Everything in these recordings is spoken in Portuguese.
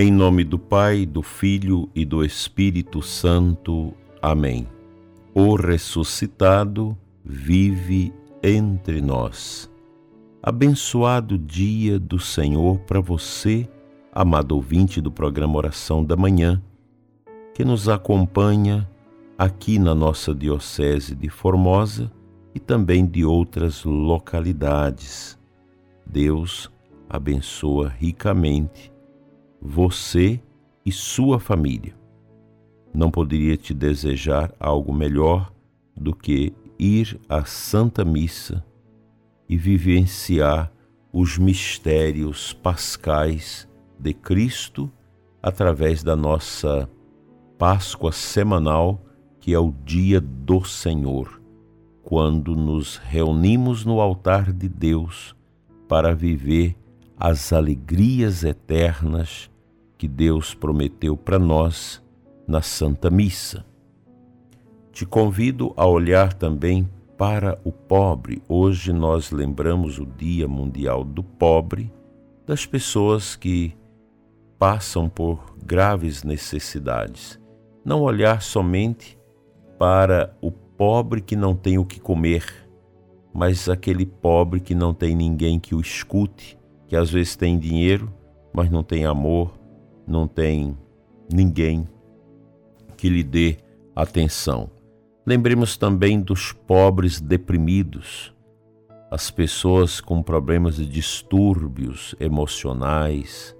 Em nome do Pai, do Filho e do Espírito Santo. Amém. O ressuscitado vive entre nós. Abençoado dia do Senhor para você, amado ouvinte do programa Oração da Manhã, que nos acompanha aqui na nossa Diocese de Formosa e também de outras localidades. Deus abençoa ricamente você e sua família. Não poderia te desejar algo melhor do que ir à Santa Missa e vivenciar os mistérios pascais de Cristo através da nossa Páscoa semanal, que é o dia do Senhor, quando nos reunimos no altar de Deus para viver as alegrias eternas que Deus prometeu para nós na Santa Missa. Te convido a olhar também para o pobre. Hoje nós lembramos o Dia Mundial do Pobre, das pessoas que passam por graves necessidades. Não olhar somente para o pobre que não tem o que comer, mas aquele pobre que não tem ninguém que o escute, que às vezes tem dinheiro, mas não tem amor, não tem ninguém que lhe dê atenção. Lembremos também dos pobres deprimidos, as pessoas com problemas de distúrbios emocionais,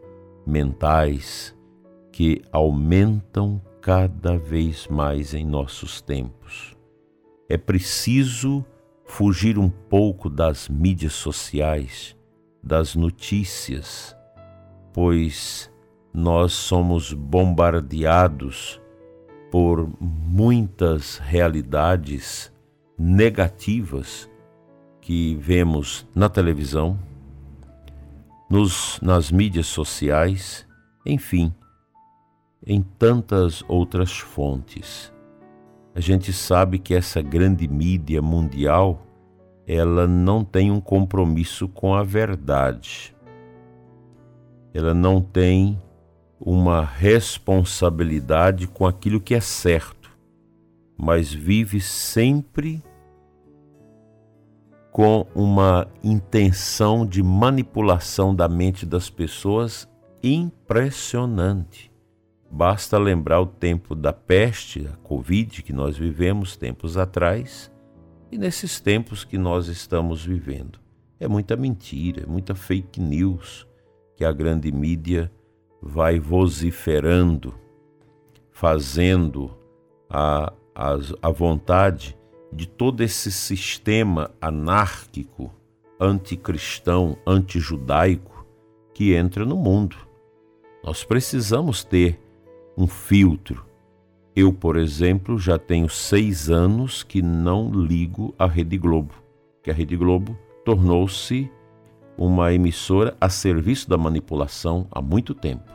mentais, que aumentam cada vez mais em nossos tempos. É preciso fugir um pouco das mídias sociais das notícias, pois nós somos bombardeados por muitas realidades negativas que vemos na televisão, nos, nas mídias sociais, enfim, em tantas outras fontes. A gente sabe que essa grande mídia mundial ela não tem um compromisso com a verdade. Ela não tem uma responsabilidade com aquilo que é certo, mas vive sempre com uma intenção de manipulação da mente das pessoas impressionante. Basta lembrar o tempo da peste, a Covid que nós vivemos tempos atrás, e nesses tempos que nós estamos vivendo, é muita mentira, é muita fake news que a grande mídia vai vociferando, fazendo a, a, a vontade de todo esse sistema anárquico, anticristão, antijudaico que entra no mundo. Nós precisamos ter um filtro eu, por exemplo, já tenho seis anos que não ligo a Rede Globo, que a Rede Globo tornou-se uma emissora a serviço da manipulação há muito tempo.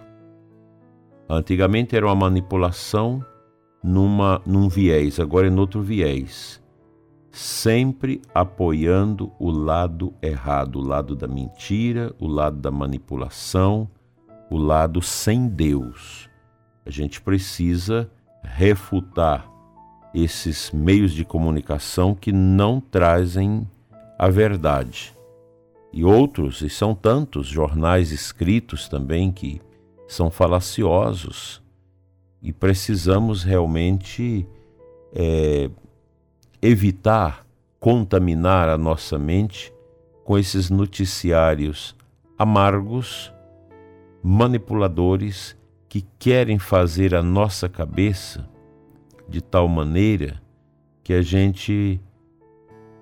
Antigamente era uma manipulação numa, num viés, agora é no outro viés. Sempre apoiando o lado errado, o lado da mentira, o lado da manipulação, o lado sem Deus. A gente precisa refutar esses meios de comunicação que não trazem a verdade. E outros, e são tantos jornais escritos também que são falaciosos e precisamos realmente é, evitar contaminar a nossa mente com esses noticiários amargos, manipuladores que querem fazer a nossa cabeça de tal maneira que a gente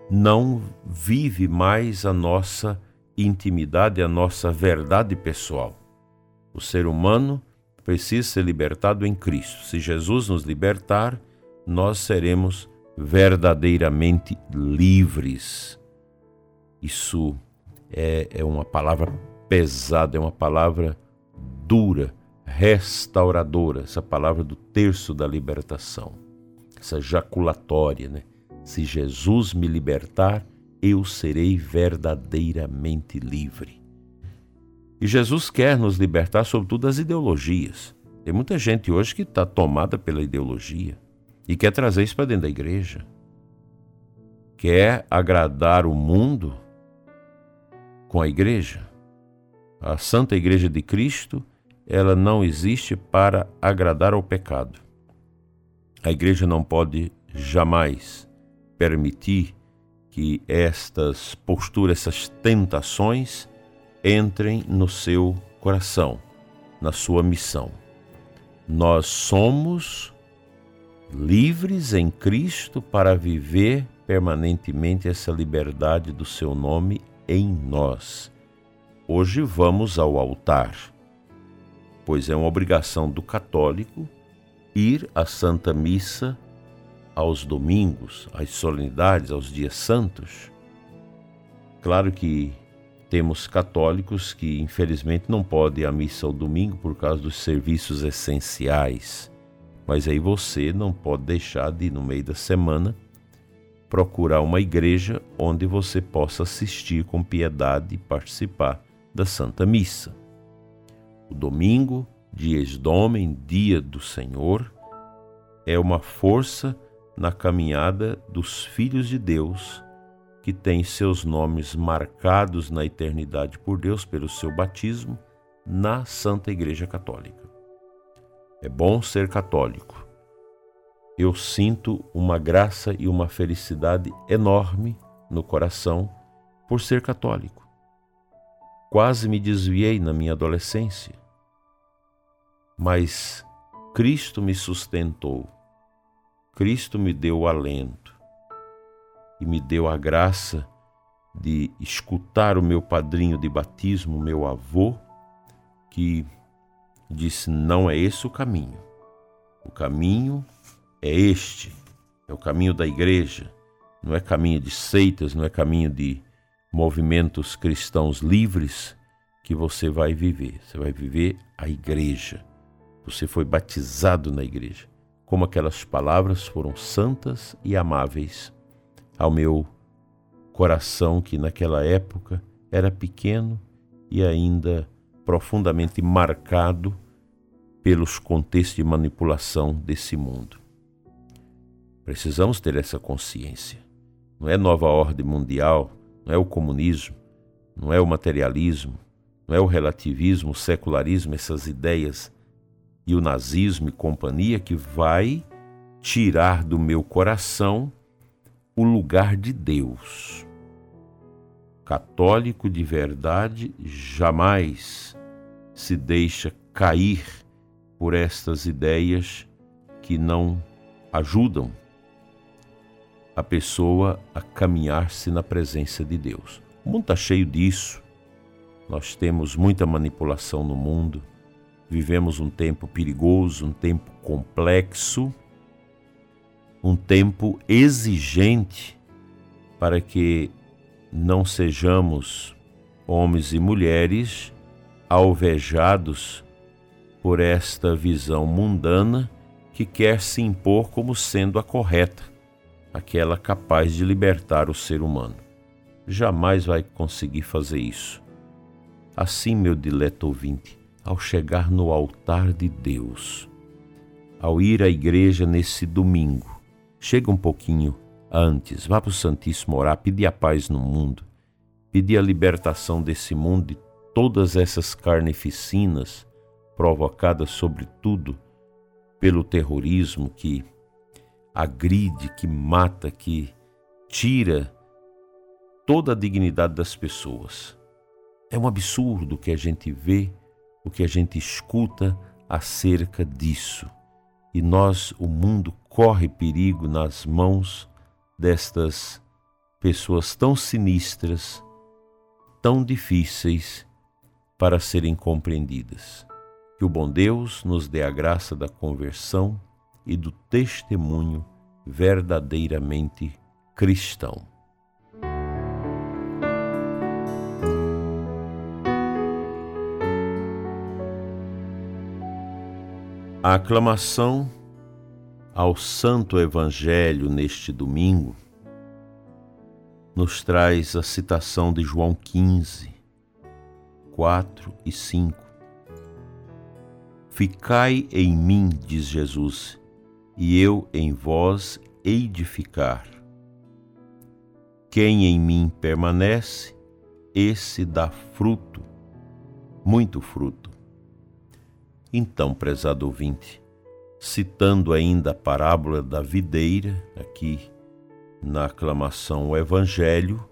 não vive mais a nossa intimidade, a nossa verdade pessoal. O ser humano precisa ser libertado em Cristo. Se Jesus nos libertar, nós seremos verdadeiramente livres. Isso é, é uma palavra pesada, é uma palavra dura restauradora, essa palavra do terço da libertação, essa jaculatória, né? Se Jesus me libertar, eu serei verdadeiramente livre. E Jesus quer nos libertar, sobretudo, das ideologias. Tem muita gente hoje que está tomada pela ideologia e quer trazer isso para dentro da igreja. Quer agradar o mundo com a igreja. A Santa Igreja de Cristo, ela não existe para agradar ao pecado. A igreja não pode jamais permitir que estas posturas, essas tentações entrem no seu coração, na sua missão. Nós somos livres em Cristo para viver permanentemente essa liberdade do seu nome em nós. Hoje vamos ao altar, pois é uma obrigação do católico ir à Santa Missa aos domingos, às solenidades, aos dias santos. Claro que temos católicos que infelizmente não podem ir à missa ao domingo por causa dos serviços essenciais. Mas aí você não pode deixar de, no meio da semana, procurar uma igreja onde você possa assistir com piedade e participar da Santa Missa. O domingo, dias domem, dia do Senhor, é uma força na caminhada dos filhos de Deus que têm seus nomes marcados na eternidade por Deus pelo seu batismo na Santa Igreja Católica. É bom ser católico. Eu sinto uma graça e uma felicidade enorme no coração por ser católico. Quase me desviei na minha adolescência, mas Cristo me sustentou, Cristo me deu alento e me deu a graça de escutar o meu padrinho de batismo, meu avô, que disse: não é esse o caminho. O caminho é este, é o caminho da igreja, não é caminho de seitas, não é caminho de movimentos cristãos livres que você vai viver. Você vai viver a igreja. Você foi batizado na igreja. Como aquelas palavras foram santas e amáveis ao meu coração, que naquela época era pequeno e ainda profundamente marcado pelos contextos de manipulação desse mundo. Precisamos ter essa consciência. Não é nova ordem mundial, não é o comunismo, não é o materialismo, não é o relativismo, o secularismo, essas ideias e o nazismo e companhia que vai tirar do meu coração o lugar de Deus. Católico de verdade jamais se deixa cair por estas ideias que não ajudam a pessoa a caminhar-se na presença de Deus. O mundo está cheio disso. Nós temos muita manipulação no mundo. Vivemos um tempo perigoso, um tempo complexo, um tempo exigente para que não sejamos homens e mulheres alvejados por esta visão mundana que quer se impor como sendo a correta aquela capaz de libertar o ser humano. Jamais vai conseguir fazer isso. Assim, meu dileto ouvinte, ao chegar no altar de Deus, ao ir à igreja nesse domingo, chega um pouquinho antes, vá para o Santíssimo orar, pedir a paz no mundo, pedir a libertação desse mundo de todas essas carnificinas provocadas, sobretudo, pelo terrorismo que agride, que mata, que tira toda a dignidade das pessoas. É um absurdo que a gente vê, o que a gente escuta acerca disso. E nós, o mundo, corre perigo nas mãos destas pessoas tão sinistras, tão difíceis para serem compreendidas. Que o bom Deus nos dê a graça da conversão e do testemunho verdadeiramente cristão. A aclamação ao Santo Evangelho neste domingo nos traz a citação de João 15, 4 e 5. Ficai em mim, diz Jesus, e eu em vós hei de ficar. Quem em mim permanece, esse dá fruto, muito fruto. Então, prezado ouvinte, citando ainda a parábola da videira, aqui na aclamação o Evangelho,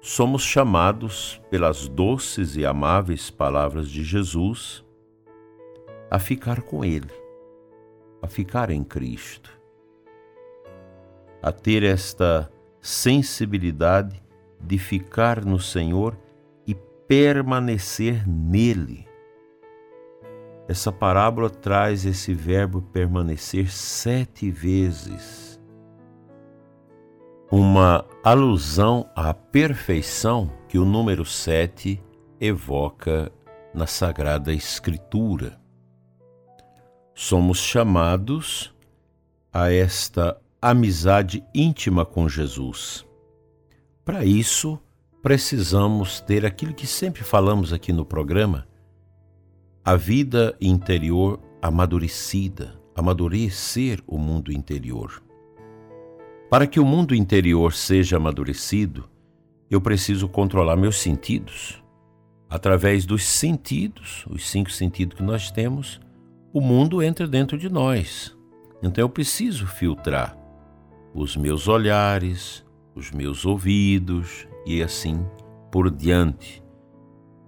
somos chamados pelas doces e amáveis palavras de Jesus a ficar com Ele, a ficar em Cristo, a ter esta sensibilidade de ficar no Senhor e permanecer nele. Essa parábola traz esse verbo permanecer sete vezes uma alusão à perfeição que o número 7 evoca na Sagrada Escritura. Somos chamados a esta amizade íntima com Jesus. Para isso, precisamos ter aquilo que sempre falamos aqui no programa, a vida interior amadurecida, amadurecer o mundo interior. Para que o mundo interior seja amadurecido, eu preciso controlar meus sentidos. Através dos sentidos, os cinco sentidos que nós temos, o mundo entra dentro de nós. Então eu preciso filtrar os meus olhares, os meus ouvidos e assim por diante,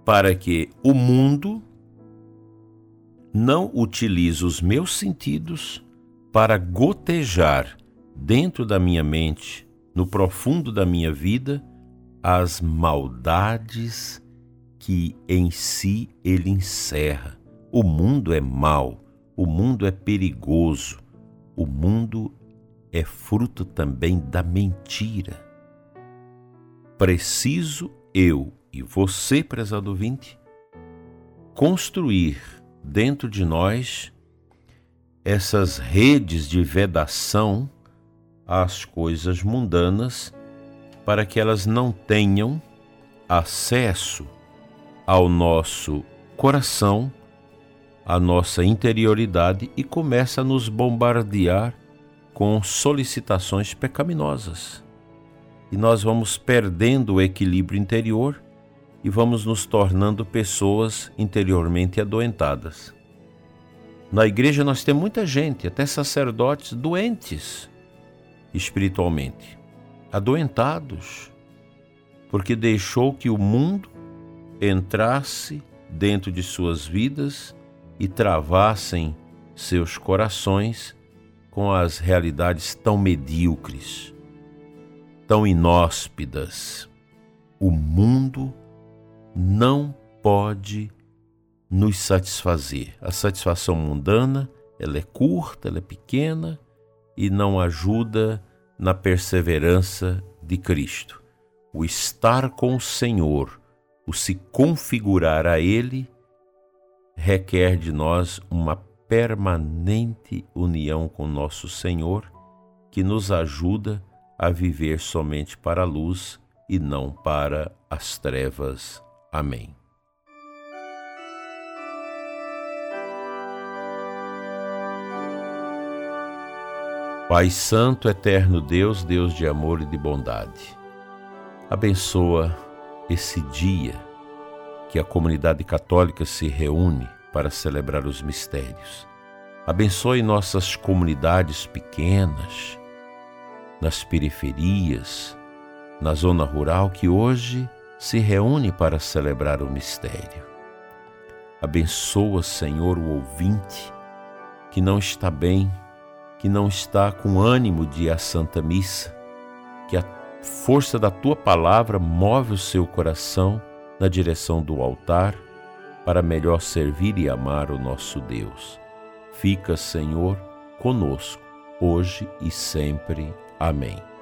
para que o mundo não utilize os meus sentidos para gotejar dentro da minha mente, no profundo da minha vida, as maldades que em si ele encerra. O mundo é mau, o mundo é perigoso, o mundo é fruto também da mentira. Preciso eu e você, prezado ouvinte, construir dentro de nós essas redes de vedação às coisas mundanas para que elas não tenham acesso ao nosso coração, à nossa interioridade e começa a nos bombardear com solicitações pecaminosas. E nós vamos perdendo o equilíbrio interior e vamos nos tornando pessoas interiormente adoentadas. Na igreja nós temos muita gente, até sacerdotes doentes, espiritualmente, adoentados, porque deixou que o mundo entrasse dentro de suas vidas e travassem seus corações com as realidades tão medíocres, tão inóspidas. O mundo não pode nos satisfazer. A satisfação mundana, ela é curta, ela é pequena e não ajuda na perseverança de Cristo. O estar com o Senhor, o se configurar a Ele, requer de nós uma permanente união com nosso Senhor, que nos ajuda a viver somente para a luz e não para as trevas. Amém. Pai Santo, eterno Deus, Deus de amor e de bondade, abençoa esse dia que a comunidade católica se reúne para celebrar os mistérios. Abençoe nossas comunidades pequenas, nas periferias, na zona rural que hoje se reúne para celebrar o mistério. Abençoa, Senhor, o ouvinte que não está bem que não está com ânimo de ir à Santa Missa, que a força da tua palavra move o seu coração na direção do altar para melhor servir e amar o nosso Deus. Fica, Senhor, conosco, hoje e sempre. Amém.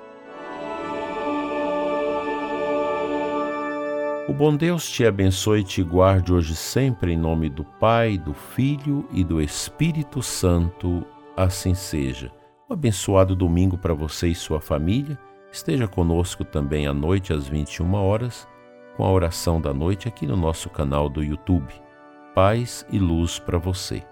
O bom Deus te abençoe e te guarde hoje sempre em nome do Pai, do Filho e do Espírito Santo assim seja. Um abençoado domingo para você e sua família. Esteja conosco também à noite às 21 horas com a oração da noite aqui no nosso canal do YouTube. Paz e luz para você.